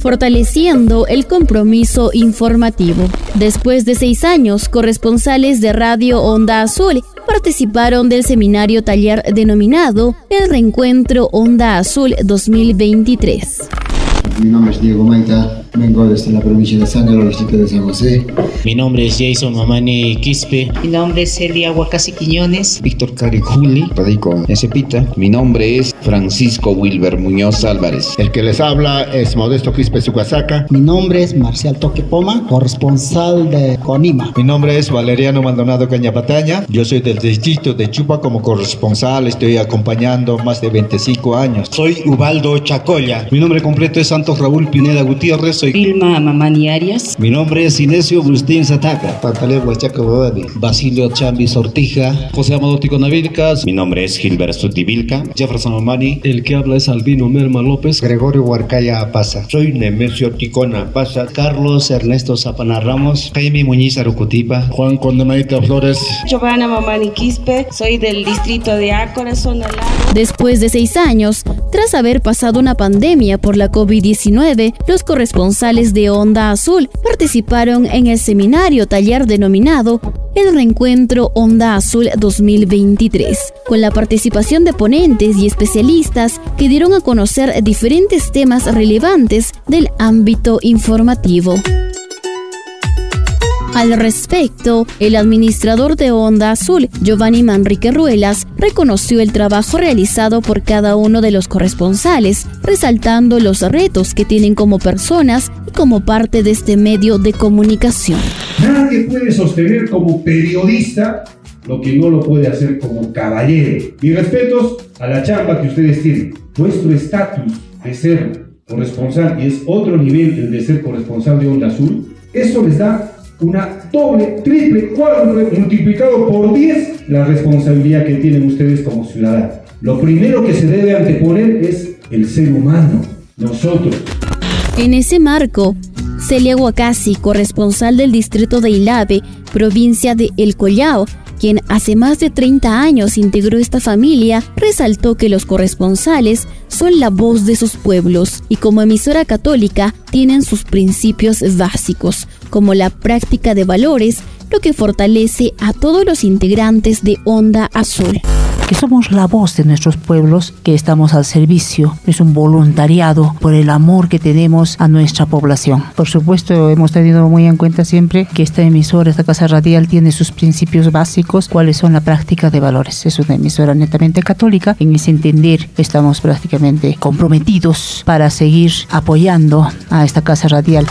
fortaleciendo el compromiso informativo. Después de seis años, corresponsales de Radio Onda Azul participaron del seminario taller denominado El Reencuentro Onda Azul 2023. Mi nombre es Diego Maita, vengo desde la provincia de Sangre, distrito de San José. Mi nombre es Jason Mamani Quispe. Mi nombre es Elia Huacasi Quiñones. Víctor Cariculi, radico Cepita. Mi nombre es Francisco Wilber Muñoz Álvarez. El que les habla es Modesto Quispe Sucasaca. Mi nombre es Marcial Toque Poma, corresponsal de Conima. Mi nombre es Valeriano Maldonado Cañapataña. Yo soy del distrito de Chupa como corresponsal. Estoy acompañando más de 25 años. Soy Ubaldo Chacoya. Mi nombre completo es Santos Raúl Pineda Gutiérrez. Soy Vilma Mamani Arias. Mi nombre es Inesio Bustín Sataka. Pantaleo Huachaco Basilio Chambi Sortija. José Amado Ticonavilcas. Mi nombre es Gilberto Sutivilca. Jefferson Omani. El que habla es Albino Merma López. Gregorio Huarcaya Pasa. Soy Nemesio Ticona Pasa. Carlos Ernesto Zapana Ramos. Jaime Muñiz Arucutipa. Juan Condemaita Flores. Giovanna Mamani Quispe. Soy del distrito de Ácora, Zona Después de seis años, tras haber pasado una pandemia por la COVID-19, los corresponsales de Onda Azul participaron en el seminario taller denominado El Reencuentro Onda Azul 2023, con la participación de ponentes y especialistas que dieron a conocer diferentes temas relevantes del ámbito informativo. Al respecto, el administrador de Onda Azul, Giovanni Manrique Ruelas, reconoció el trabajo realizado por cada uno de los corresponsales, resaltando los retos que tienen como personas y como parte de este medio de comunicación. Nadie puede sostener como periodista lo que no lo puede hacer como caballero. Mis respetos a la chamba que ustedes tienen. Vuestro estatus de ser corresponsal, y es otro nivel el de ser corresponsal de Onda Azul, eso les da una doble, triple, cuádruple, multiplicado por 10 la responsabilidad que tienen ustedes como ciudadanos. Lo primero que se debe anteponer es el ser humano, nosotros. En ese marco, Celia Huacasi, corresponsal del distrito de Ilave, provincia de El Collao, quien hace más de 30 años integró esta familia, resaltó que los corresponsales son la voz de sus pueblos y como emisora católica tienen sus principios básicos, como la práctica de valores, lo que fortalece a todos los integrantes de Onda Azul que somos la voz de nuestros pueblos, que estamos al servicio. Es un voluntariado por el amor que tenemos a nuestra población. Por supuesto, hemos tenido muy en cuenta siempre que esta emisora, esta casa radial, tiene sus principios básicos, cuáles son la práctica de valores. Es una emisora netamente católica. En ese entender, estamos prácticamente comprometidos para seguir apoyando a esta casa radial.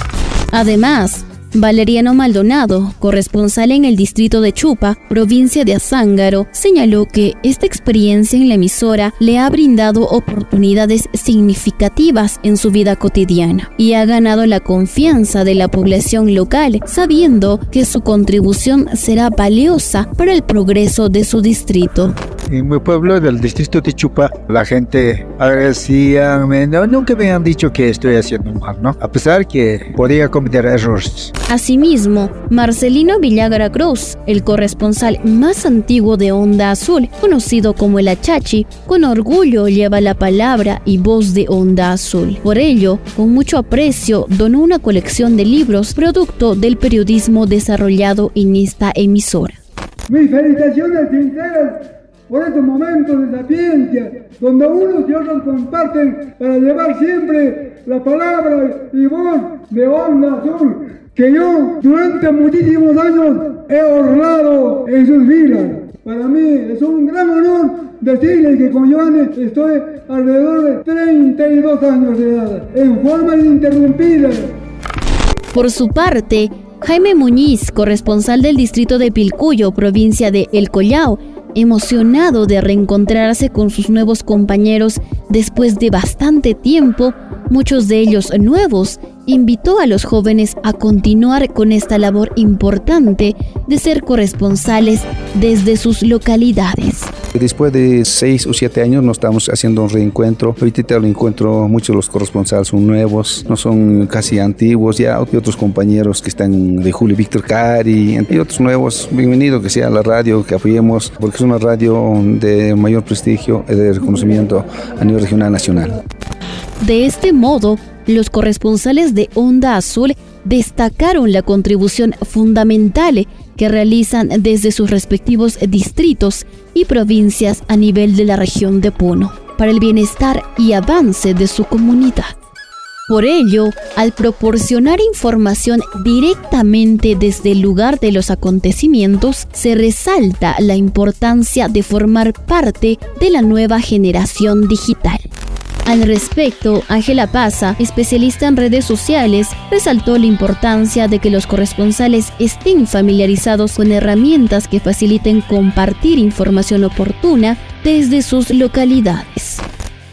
Además, Valeriano Maldonado, corresponsal en el distrito de Chupa, provincia de Azángaro, señaló que esta experiencia en la emisora le ha brindado oportunidades significativas en su vida cotidiana y ha ganado la confianza de la población local, sabiendo que su contribución será valiosa para el progreso de su distrito. En mi pueblo del distrito de Chupa, la gente agradecía, no, nunca me han dicho que estoy haciendo mal, ¿no? A pesar que podía cometer errores. Asimismo, Marcelino Villagra Cruz, el corresponsal más antiguo de Onda Azul, conocido como el Achachi, con orgullo lleva la palabra y voz de Onda Azul. Por ello, con mucho aprecio, donó una colección de libros producto del periodismo desarrollado en esta emisora. Mis felicitaciones sinceras por estos momentos de sapiencia, donde unos y otros comparten para llevar siempre la palabra y voz de Onda Azul que yo durante muchísimos años he honrado en sus vidas. Para mí es un gran honor decirles que con Joanes estoy alrededor de 32 años de edad, en forma ininterrumpida. Por su parte, Jaime Muñiz, corresponsal del distrito de Pilcuyo, provincia de El Collao, emocionado de reencontrarse con sus nuevos compañeros después de bastante tiempo, muchos de ellos nuevos, invitó a los jóvenes a continuar con esta labor importante de ser corresponsales desde sus localidades. Después de seis o siete años nos estamos haciendo un reencuentro. Ahorita lo encuentro, muchos de los corresponsales son nuevos, no son casi antiguos, ya hay otros compañeros que están de Julio Víctor Cari y otros nuevos. Bienvenido que sea la radio, que apoyemos, porque es una radio de mayor prestigio y de reconocimiento a nivel regional nacional. De este modo, los corresponsales de Onda Azul destacaron la contribución fundamental que realizan desde sus respectivos distritos y provincias a nivel de la región de Puno para el bienestar y avance de su comunidad. Por ello, al proporcionar información directamente desde el lugar de los acontecimientos, se resalta la importancia de formar parte de la nueva generación digital. Al respecto, Ángela Paza, especialista en redes sociales, resaltó la importancia de que los corresponsales estén familiarizados con herramientas que faciliten compartir información oportuna desde sus localidades.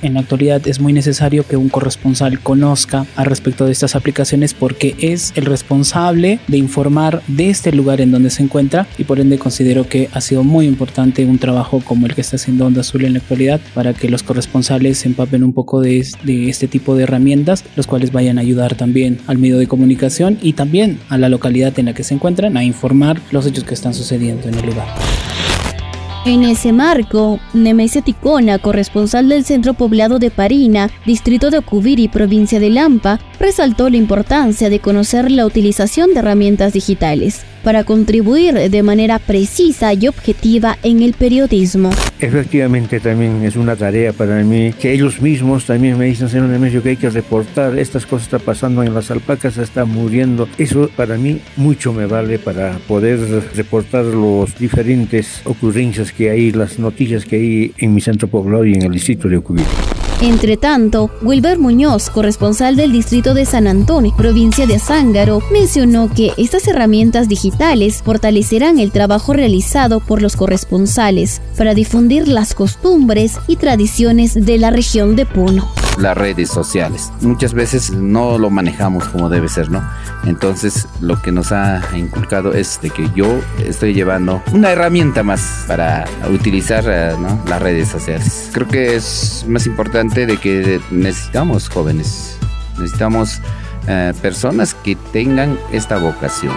En la actualidad es muy necesario que un corresponsal conozca al respecto de estas aplicaciones porque es el responsable de informar de este lugar en donde se encuentra y por ende considero que ha sido muy importante un trabajo como el que está haciendo Onda Azul en la actualidad para que los corresponsales se empapen un poco de, de este tipo de herramientas, los cuales vayan a ayudar también al medio de comunicación y también a la localidad en la que se encuentran a informar los hechos que están sucediendo en el lugar. En ese marco, Nemesia Ticona, corresponsal del centro poblado de Parina, distrito de Ocubiri, provincia de Lampa, resaltó la importancia de conocer la utilización de herramientas digitales para contribuir de manera precisa y objetiva en el periodismo. Efectivamente también es una tarea para mí que ellos mismos también me dicen, señor Nemesio, que hay que reportar, estas cosas están pasando en las alpacas, están muriendo. Eso para mí mucho me vale para poder reportar los diferentes ocurrencias que hay, las noticias que hay en mi centro poblado y en el distrito de Ocubí. Entre tanto, Wilber Muñoz, corresponsal del distrito de San Antonio, provincia de Zángaro, mencionó que estas herramientas digitales fortalecerán el trabajo realizado por los corresponsales para difundir las costumbres y tradiciones de la región de Puno las redes sociales. Muchas veces no lo manejamos como debe ser, ¿no? Entonces lo que nos ha inculcado es de que yo estoy llevando una herramienta más para utilizar eh, las redes sociales. Creo que es más importante de que necesitamos jóvenes, necesitamos eh, personas que tengan esta vocación.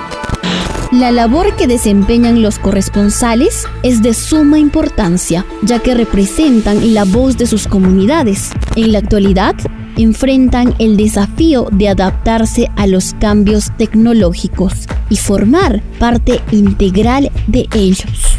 La labor que desempeñan los corresponsales es de suma importancia, ya que representan la voz de sus comunidades. En la actualidad, enfrentan el desafío de adaptarse a los cambios tecnológicos y formar parte integral de ellos.